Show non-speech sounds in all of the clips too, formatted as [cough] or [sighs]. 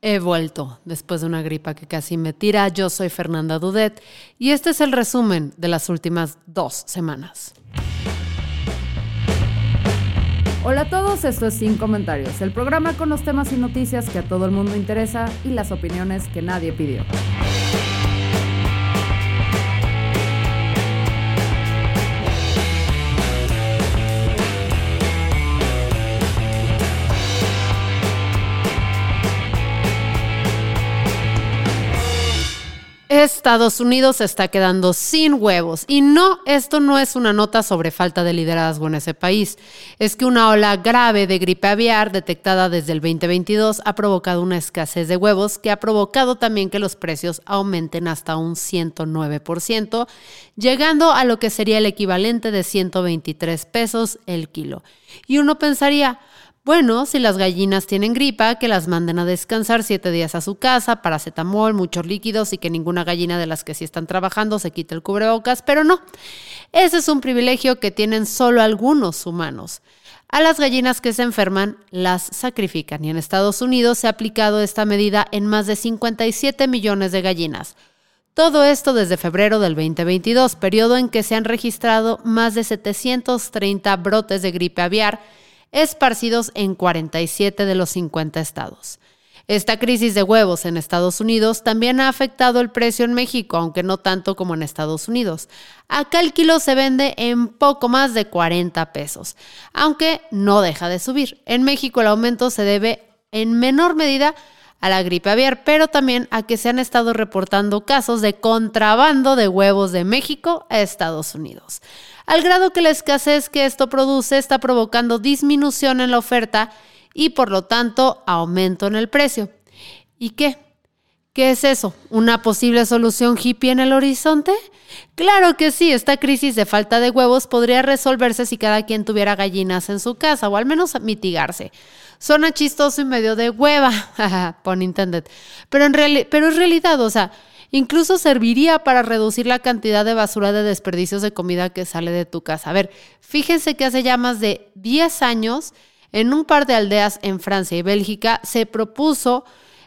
He vuelto después de una gripa que casi me tira. Yo soy Fernanda Dudet y este es el resumen de las últimas dos semanas. Hola a todos, esto es Sin Comentarios, el programa con los temas y noticias que a todo el mundo interesa y las opiniones que nadie pidió. Estados Unidos se está quedando sin huevos. Y no, esto no es una nota sobre falta de liderazgo en ese país. Es que una ola grave de gripe aviar detectada desde el 2022 ha provocado una escasez de huevos que ha provocado también que los precios aumenten hasta un 109%, llegando a lo que sería el equivalente de 123 pesos el kilo. Y uno pensaría, bueno, si las gallinas tienen gripa, que las manden a descansar siete días a su casa, paracetamol, muchos líquidos y que ninguna gallina de las que sí están trabajando se quite el cubrebocas, pero no. Ese es un privilegio que tienen solo algunos humanos. A las gallinas que se enferman las sacrifican y en Estados Unidos se ha aplicado esta medida en más de 57 millones de gallinas. Todo esto desde febrero del 2022, periodo en que se han registrado más de 730 brotes de gripe aviar esparcidos en 47 de los 50 estados. Esta crisis de huevos en Estados Unidos también ha afectado el precio en México, aunque no tanto como en Estados Unidos. Acá el kilo se vende en poco más de 40 pesos, aunque no deja de subir. En México el aumento se debe en menor medida la gripe aviar, pero también a que se han estado reportando casos de contrabando de huevos de México a Estados Unidos al grado que la escasez que esto produce está provocando disminución en la oferta y por lo tanto aumento en el precio. ¿Y qué? ¿Qué es eso? ¿Una posible solución hippie en el horizonte? Claro que sí, esta crisis de falta de huevos podría resolverse si cada quien tuviera gallinas en su casa o al menos mitigarse. Suena chistoso y medio de hueva, [laughs] pon intended. Pero, en pero es realidad, o sea, Incluso serviría para reducir la cantidad de basura de desperdicios de comida que sale de tu casa. A ver, fíjense que hace ya más de 10 años, en un par de aldeas en Francia y Bélgica, se propuso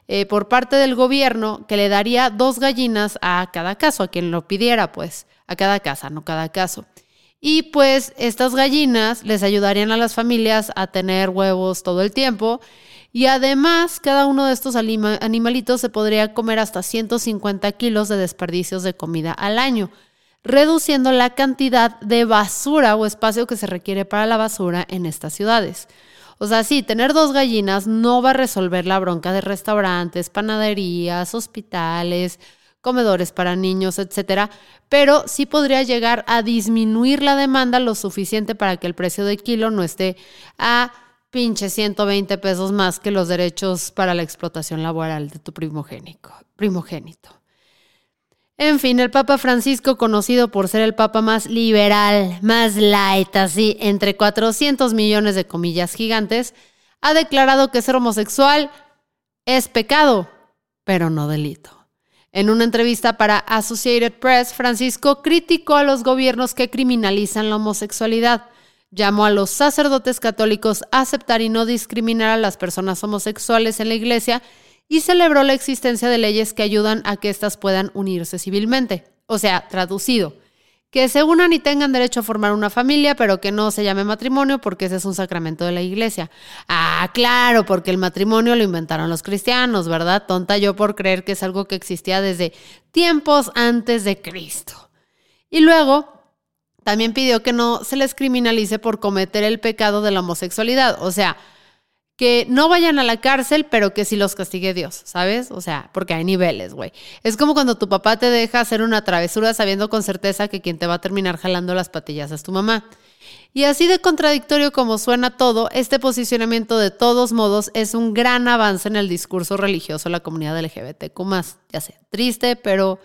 eh, por parte del gobierno que le daría dos gallinas a cada caso, a quien lo pidiera, pues, a cada casa, no cada caso. Y pues estas gallinas les ayudarían a las familias a tener huevos todo el tiempo y además, cada uno de estos animalitos se podría comer hasta 150 kilos de desperdicios de comida al año, reduciendo la cantidad de basura o espacio que se requiere para la basura en estas ciudades. O sea, sí, tener dos gallinas no va a resolver la bronca de restaurantes, panaderías, hospitales, comedores para niños, etcétera, pero sí podría llegar a disminuir la demanda lo suficiente para que el precio de kilo no esté a pinche 120 pesos más que los derechos para la explotación laboral de tu primogénito. primogénito. En fin, el Papa Francisco, conocido por ser el Papa más liberal, más light, así, entre 400 millones de comillas gigantes, ha declarado que ser homosexual es pecado, pero no delito. En una entrevista para Associated Press, Francisco criticó a los gobiernos que criminalizan la homosexualidad llamó a los sacerdotes católicos a aceptar y no discriminar a las personas homosexuales en la iglesia y celebró la existencia de leyes que ayudan a que éstas puedan unirse civilmente. O sea, traducido, que se unan y tengan derecho a formar una familia, pero que no se llame matrimonio porque ese es un sacramento de la iglesia. Ah, claro, porque el matrimonio lo inventaron los cristianos, ¿verdad? Tonta yo por creer que es algo que existía desde tiempos antes de Cristo. Y luego también pidió que no se les criminalice por cometer el pecado de la homosexualidad. O sea, que no vayan a la cárcel, pero que sí los castigue Dios, ¿sabes? O sea, porque hay niveles, güey. Es como cuando tu papá te deja hacer una travesura sabiendo con certeza que quien te va a terminar jalando las patillas es tu mamá. Y así de contradictorio como suena todo, este posicionamiento de todos modos es un gran avance en el discurso religioso de la comunidad LGBTQ. Ya sé, triste, pero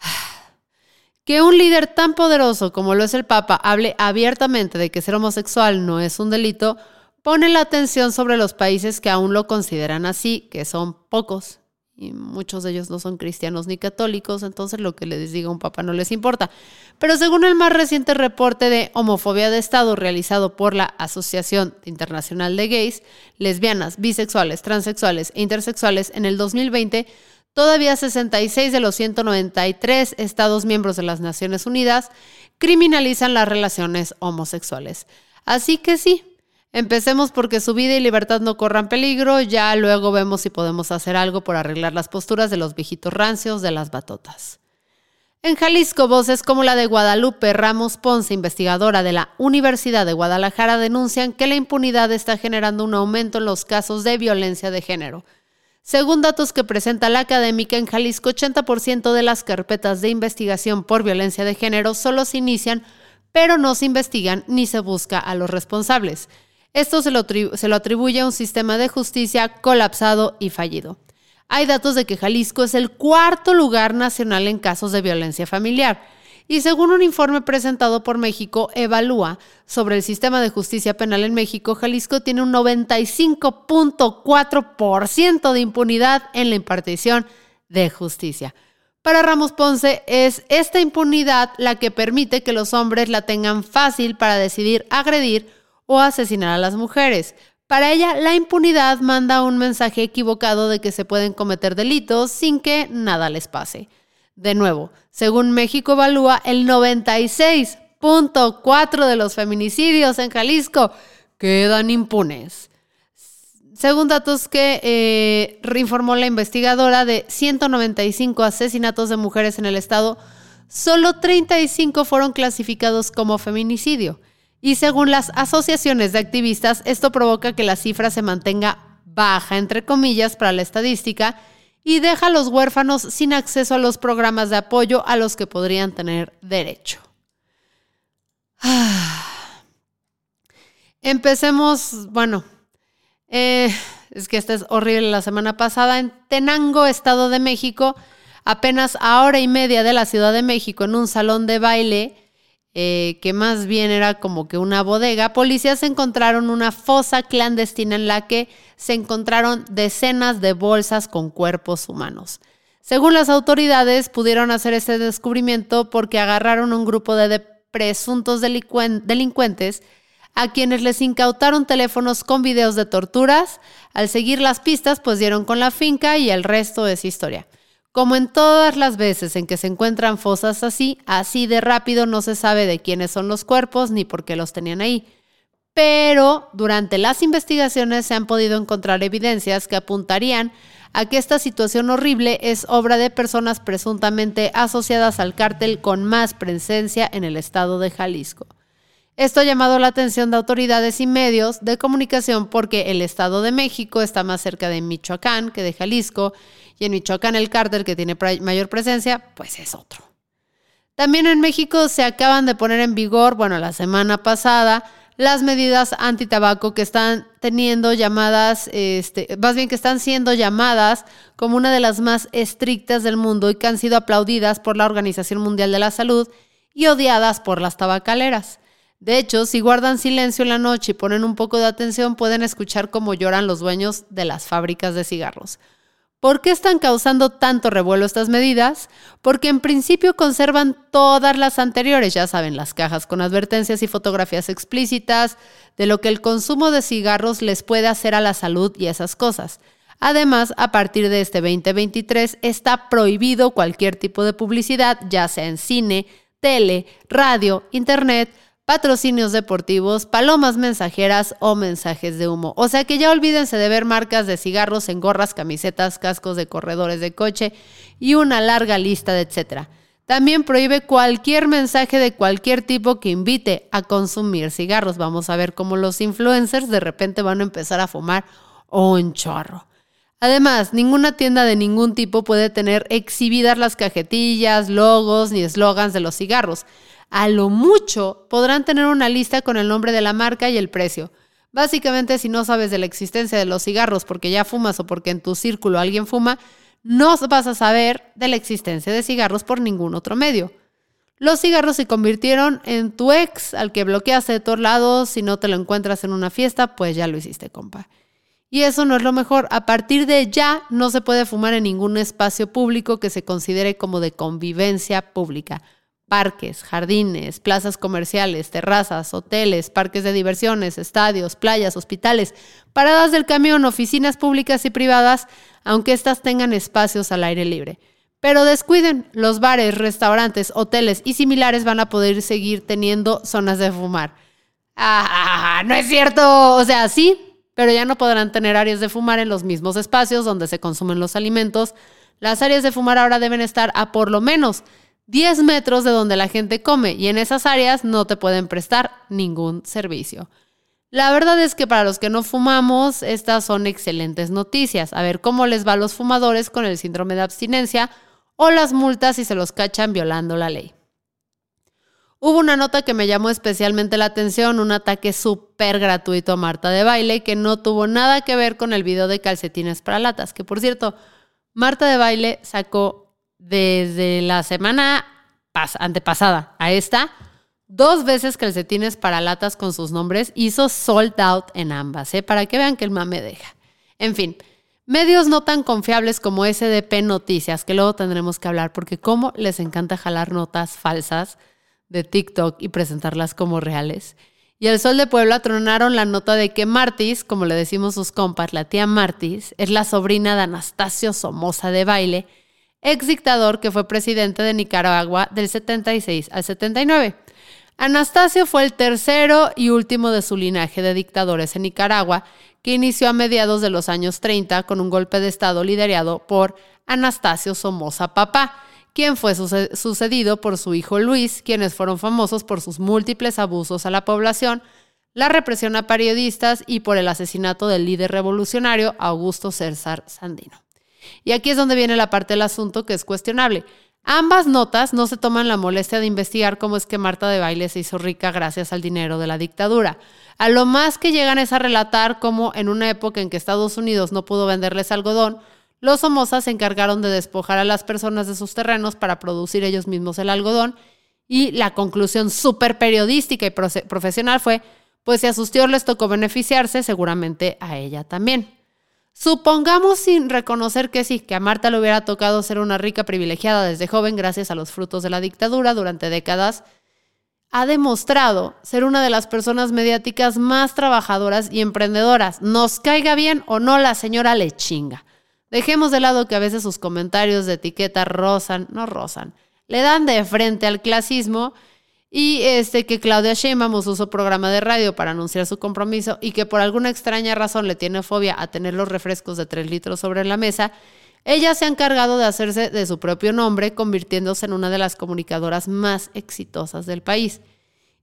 [sighs] que un líder tan poderoso como lo es el Papa hable abiertamente de que ser homosexual no es un delito, pone la atención sobre los países que aún lo consideran así, que son pocos y muchos de ellos no son cristianos ni católicos, entonces lo que les diga un papa no les importa. Pero según el más reciente reporte de homofobia de Estado realizado por la Asociación Internacional de Gays, Lesbianas, Bisexuales, Transexuales e Intersexuales en el 2020, todavía 66 de los 193 Estados miembros de las Naciones Unidas criminalizan las relaciones homosexuales. Así que sí, Empecemos porque su vida y libertad no corran peligro, ya luego vemos si podemos hacer algo por arreglar las posturas de los viejitos rancios de las batotas. En Jalisco, voces como la de Guadalupe Ramos Ponce, investigadora de la Universidad de Guadalajara, denuncian que la impunidad está generando un aumento en los casos de violencia de género. Según datos que presenta la académica, en Jalisco 80% de las carpetas de investigación por violencia de género solo se inician, pero no se investigan ni se busca a los responsables. Esto se lo, atribuye a un sistema de justicia colapsado y fallido. Hay datos de que Jalisco es el cuarto lugar nacional en casos de violencia familiar. Y según un informe presentado por México, evalúa sobre el sistema de justicia penal en México, Jalisco tiene un 95.4% de impunidad en la impartición de justicia. Para Ramos Ponce es esta impunidad la que permite que los hombres la tengan fácil para decidir agredir o asesinar a las mujeres. Para ella, la impunidad manda un mensaje equivocado de que se pueden cometer delitos sin que nada les pase. De nuevo, según México Evalúa, el 96.4 de los feminicidios en Jalisco quedan impunes. Según datos que eh, reinformó la investigadora de 195 asesinatos de mujeres en el estado, solo 35 fueron clasificados como feminicidio. Y según las asociaciones de activistas, esto provoca que la cifra se mantenga baja, entre comillas, para la estadística y deja a los huérfanos sin acceso a los programas de apoyo a los que podrían tener derecho. [sighs] Empecemos, bueno, eh, es que esta es horrible. La semana pasada en Tenango, Estado de México, apenas a hora y media de la Ciudad de México, en un salón de baile, eh, que más bien era como que una bodega, policías encontraron una fosa clandestina en la que se encontraron decenas de bolsas con cuerpos humanos. Según las autoridades, pudieron hacer ese descubrimiento porque agarraron un grupo de presuntos delincuentes a quienes les incautaron teléfonos con videos de torturas. Al seguir las pistas, pues dieron con la finca y el resto es historia. Como en todas las veces en que se encuentran fosas así, así de rápido no se sabe de quiénes son los cuerpos ni por qué los tenían ahí. Pero durante las investigaciones se han podido encontrar evidencias que apuntarían a que esta situación horrible es obra de personas presuntamente asociadas al cártel con más presencia en el estado de Jalisco. Esto ha llamado la atención de autoridades y medios de comunicación porque el Estado de México está más cerca de Michoacán que de Jalisco y en Michoacán el cártel que tiene mayor presencia, pues es otro. También en México se acaban de poner en vigor, bueno, la semana pasada, las medidas antitabaco que están teniendo llamadas, este, más bien que están siendo llamadas como una de las más estrictas del mundo y que han sido aplaudidas por la Organización Mundial de la Salud y odiadas por las tabacaleras. De hecho, si guardan silencio en la noche y ponen un poco de atención, pueden escuchar cómo lloran los dueños de las fábricas de cigarros. ¿Por qué están causando tanto revuelo estas medidas? Porque en principio conservan todas las anteriores, ya saben, las cajas con advertencias y fotografías explícitas de lo que el consumo de cigarros les puede hacer a la salud y esas cosas. Además, a partir de este 2023 está prohibido cualquier tipo de publicidad, ya sea en cine, tele, radio, internet, patrocinios deportivos, palomas mensajeras o mensajes de humo. O sea que ya olvídense de ver marcas de cigarros en gorras, camisetas, cascos de corredores de coche y una larga lista de etcétera. También prohíbe cualquier mensaje de cualquier tipo que invite a consumir cigarros. Vamos a ver cómo los influencers de repente van a empezar a fumar un chorro. Además, ninguna tienda de ningún tipo puede tener exhibidas las cajetillas, logos ni eslogans de los cigarros. A lo mucho podrán tener una lista con el nombre de la marca y el precio. Básicamente, si no sabes de la existencia de los cigarros porque ya fumas o porque en tu círculo alguien fuma, no vas a saber de la existencia de cigarros por ningún otro medio. Los cigarros se convirtieron en tu ex, al que bloqueaste de todos lados. Si no te lo encuentras en una fiesta, pues ya lo hiciste, compa. Y eso no es lo mejor. A partir de ya no se puede fumar en ningún espacio público que se considere como de convivencia pública. Parques, jardines, plazas comerciales, terrazas, hoteles, parques de diversiones, estadios, playas, hospitales, paradas del camión, oficinas públicas y privadas, aunque éstas tengan espacios al aire libre. Pero descuiden, los bares, restaurantes, hoteles y similares van a poder seguir teniendo zonas de fumar. Ah, no es cierto. O sea, sí, pero ya no podrán tener áreas de fumar en los mismos espacios donde se consumen los alimentos. Las áreas de fumar ahora deben estar a por lo menos 10 metros de donde la gente come y en esas áreas no te pueden prestar ningún servicio. La verdad es que para los que no fumamos, estas son excelentes noticias. A ver cómo les va a los fumadores con el síndrome de abstinencia o las multas si se los cachan violando la ley. Hubo una nota que me llamó especialmente la atención, un ataque súper gratuito a Marta de Baile que no tuvo nada que ver con el video de calcetines para latas, que por cierto, Marta de Baile sacó desde la semana antepasada a esta dos veces calcetines para latas con sus nombres, hizo sold out en ambas, ¿eh? para que vean que el mame deja. En fin, Medios no tan confiables como SDP Noticias, que luego tendremos que hablar, porque cómo les encanta jalar notas falsas de TikTok y presentarlas como reales. Y el Sol de Puebla tronaron la nota de que Martis, como le decimos sus compas, la tía Martis, es la sobrina de Anastasio Somoza de Baile, ex dictador que fue presidente de Nicaragua del 76 al 79. Anastasio fue el tercero y último de su linaje de dictadores en Nicaragua, que inició a mediados de los años 30 con un golpe de Estado liderado por Anastasio Somoza Papá, quien fue sucedido por su hijo Luis, quienes fueron famosos por sus múltiples abusos a la población, la represión a periodistas y por el asesinato del líder revolucionario Augusto César Sandino. Y aquí es donde viene la parte del asunto que es cuestionable. Ambas notas no se toman la molestia de investigar cómo es que Marta de Baile se hizo rica gracias al dinero de la dictadura. A lo más que llegan es a relatar cómo en una época en que Estados Unidos no pudo venderles algodón, los Somozas se encargaron de despojar a las personas de sus terrenos para producir ellos mismos el algodón y la conclusión súper periodística y profesional fue, pues si a sus tíos les tocó beneficiarse, seguramente a ella también. Supongamos sin reconocer que sí, que a Marta le hubiera tocado ser una rica privilegiada desde joven gracias a los frutos de la dictadura durante décadas, ha demostrado ser una de las personas mediáticas más trabajadoras y emprendedoras. Nos caiga bien o no, la señora le chinga. Dejemos de lado que a veces sus comentarios de etiqueta rozan, no rozan, le dan de frente al clasismo y este que Claudia Sheinbaum usó su programa de radio para anunciar su compromiso y que por alguna extraña razón le tiene fobia a tener los refrescos de 3 litros sobre la mesa, ella se ha encargado de hacerse de su propio nombre, convirtiéndose en una de las comunicadoras más exitosas del país.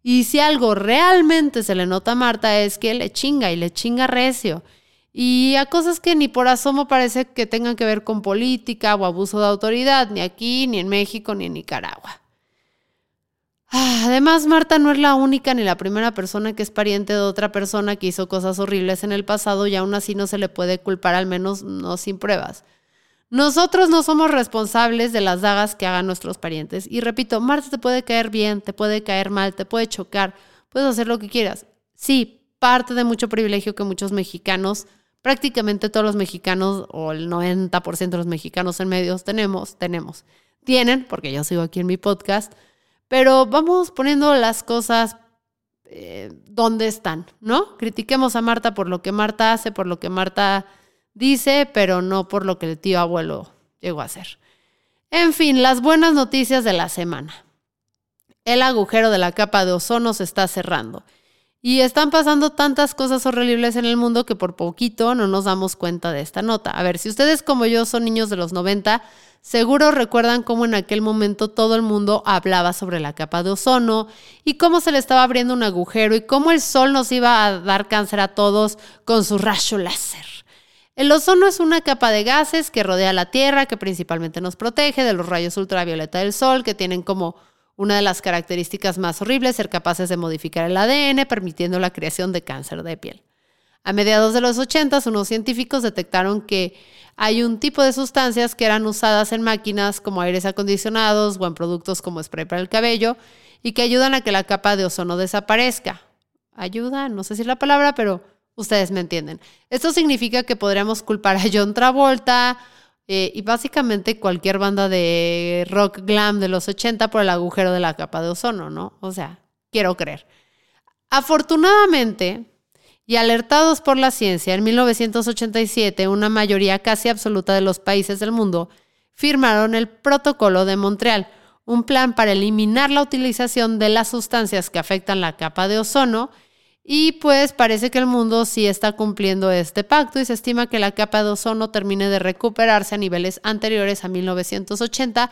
Y si algo realmente se le nota a Marta es que le chinga y le chinga recio. Y a cosas que ni por asomo parece que tengan que ver con política o abuso de autoridad, ni aquí, ni en México, ni en Nicaragua. Ah, además, Marta no es la única ni la primera persona que es pariente de otra persona que hizo cosas horribles en el pasado y aún así no se le puede culpar, al menos no sin pruebas. Nosotros no somos responsables de las dagas que hagan nuestros parientes. Y repito, Marta te puede caer bien, te puede caer mal, te puede chocar, puedes hacer lo que quieras. Sí, parte de mucho privilegio que muchos mexicanos, prácticamente todos los mexicanos o el 90% de los mexicanos en medios tenemos, tenemos. Tienen, porque yo sigo aquí en mi podcast, pero vamos poniendo las cosas eh, donde están, ¿no? Critiquemos a Marta por lo que Marta hace, por lo que Marta dice, pero no por lo que el tío abuelo llegó a hacer. En fin, las buenas noticias de la semana. El agujero de la capa de ozono se está cerrando. Y están pasando tantas cosas horribles en el mundo que por poquito no nos damos cuenta de esta nota. A ver, si ustedes como yo son niños de los 90, Seguro recuerdan cómo en aquel momento todo el mundo hablaba sobre la capa de ozono y cómo se le estaba abriendo un agujero y cómo el sol nos iba a dar cáncer a todos con su rayo láser. El ozono es una capa de gases que rodea la Tierra, que principalmente nos protege de los rayos ultravioleta del sol, que tienen como Una de las características más horribles, ser capaces de modificar el ADN, permitiendo la creación de cáncer de piel. A mediados de los 80, unos científicos detectaron que hay un tipo de sustancias que eran usadas en máquinas como aires acondicionados o en productos como spray para el cabello y que ayudan a que la capa de ozono desaparezca. Ayuda, no sé si es la palabra, pero ustedes me entienden. Esto significa que podríamos culpar a John Travolta, eh, y básicamente cualquier banda de rock glam de los 80 por el agujero de la capa de ozono, ¿no? O sea, quiero creer. Afortunadamente, y alertados por la ciencia, en 1987 una mayoría casi absoluta de los países del mundo firmaron el Protocolo de Montreal, un plan para eliminar la utilización de las sustancias que afectan la capa de ozono y pues parece que el mundo sí está cumpliendo este pacto y se estima que la capa de ozono termine de recuperarse a niveles anteriores a 1980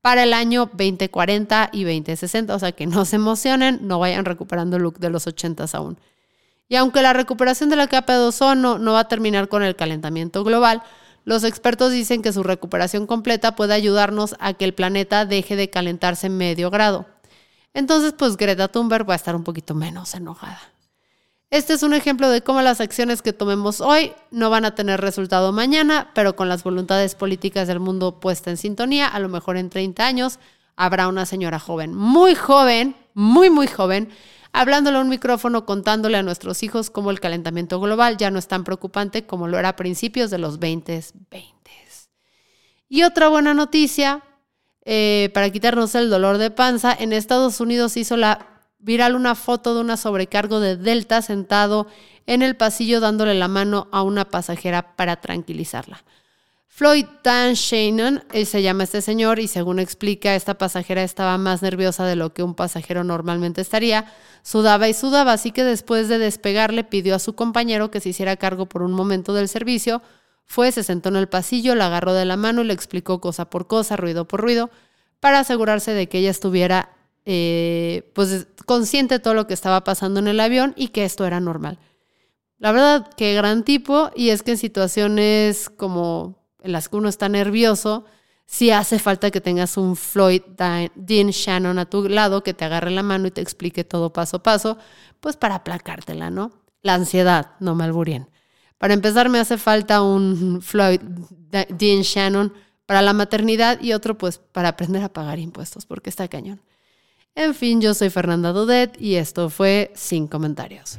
para el año 2040 y 2060. O sea que no se emocionen, no vayan recuperando el look de los 80 aún. Y aunque la recuperación de la capa de ozono no va a terminar con el calentamiento global, los expertos dicen que su recuperación completa puede ayudarnos a que el planeta deje de calentarse medio grado. Entonces, pues Greta Thunberg va a estar un poquito menos enojada. Este es un ejemplo de cómo las acciones que tomemos hoy no van a tener resultado mañana, pero con las voluntades políticas del mundo puesta en sintonía, a lo mejor en 30 años habrá una señora joven, muy joven, muy, muy joven, hablándole a un micrófono, contándole a nuestros hijos cómo el calentamiento global ya no es tan preocupante como lo era a principios de los 20 20 Y otra buena noticia, eh, para quitarnos el dolor de panza, en Estados Unidos hizo la viral una foto de una sobrecargo de Delta sentado en el pasillo dándole la mano a una pasajera para tranquilizarla. Floyd Dan Shannon, él se llama este señor, y según explica, esta pasajera estaba más nerviosa de lo que un pasajero normalmente estaría, sudaba y sudaba, así que después de despegar le pidió a su compañero que se hiciera cargo por un momento del servicio, fue, se sentó en el pasillo, la agarró de la mano y le explicó cosa por cosa, ruido por ruido, para asegurarse de que ella estuviera eh, pues consciente de todo lo que estaba pasando en el avión y que esto era normal. La verdad, qué gran tipo, y es que en situaciones como en las que uno está nervioso, sí hace falta que tengas un Floyd Dean Shannon a tu lado que te agarre la mano y te explique todo paso a paso, pues para aplacártela, ¿no? La ansiedad, no me alburien. Para empezar, me hace falta un Floyd Dean Shannon para la maternidad y otro, pues, para aprender a pagar impuestos, porque está cañón. En fin, yo soy Fernanda Dudet y esto fue Sin Comentarios.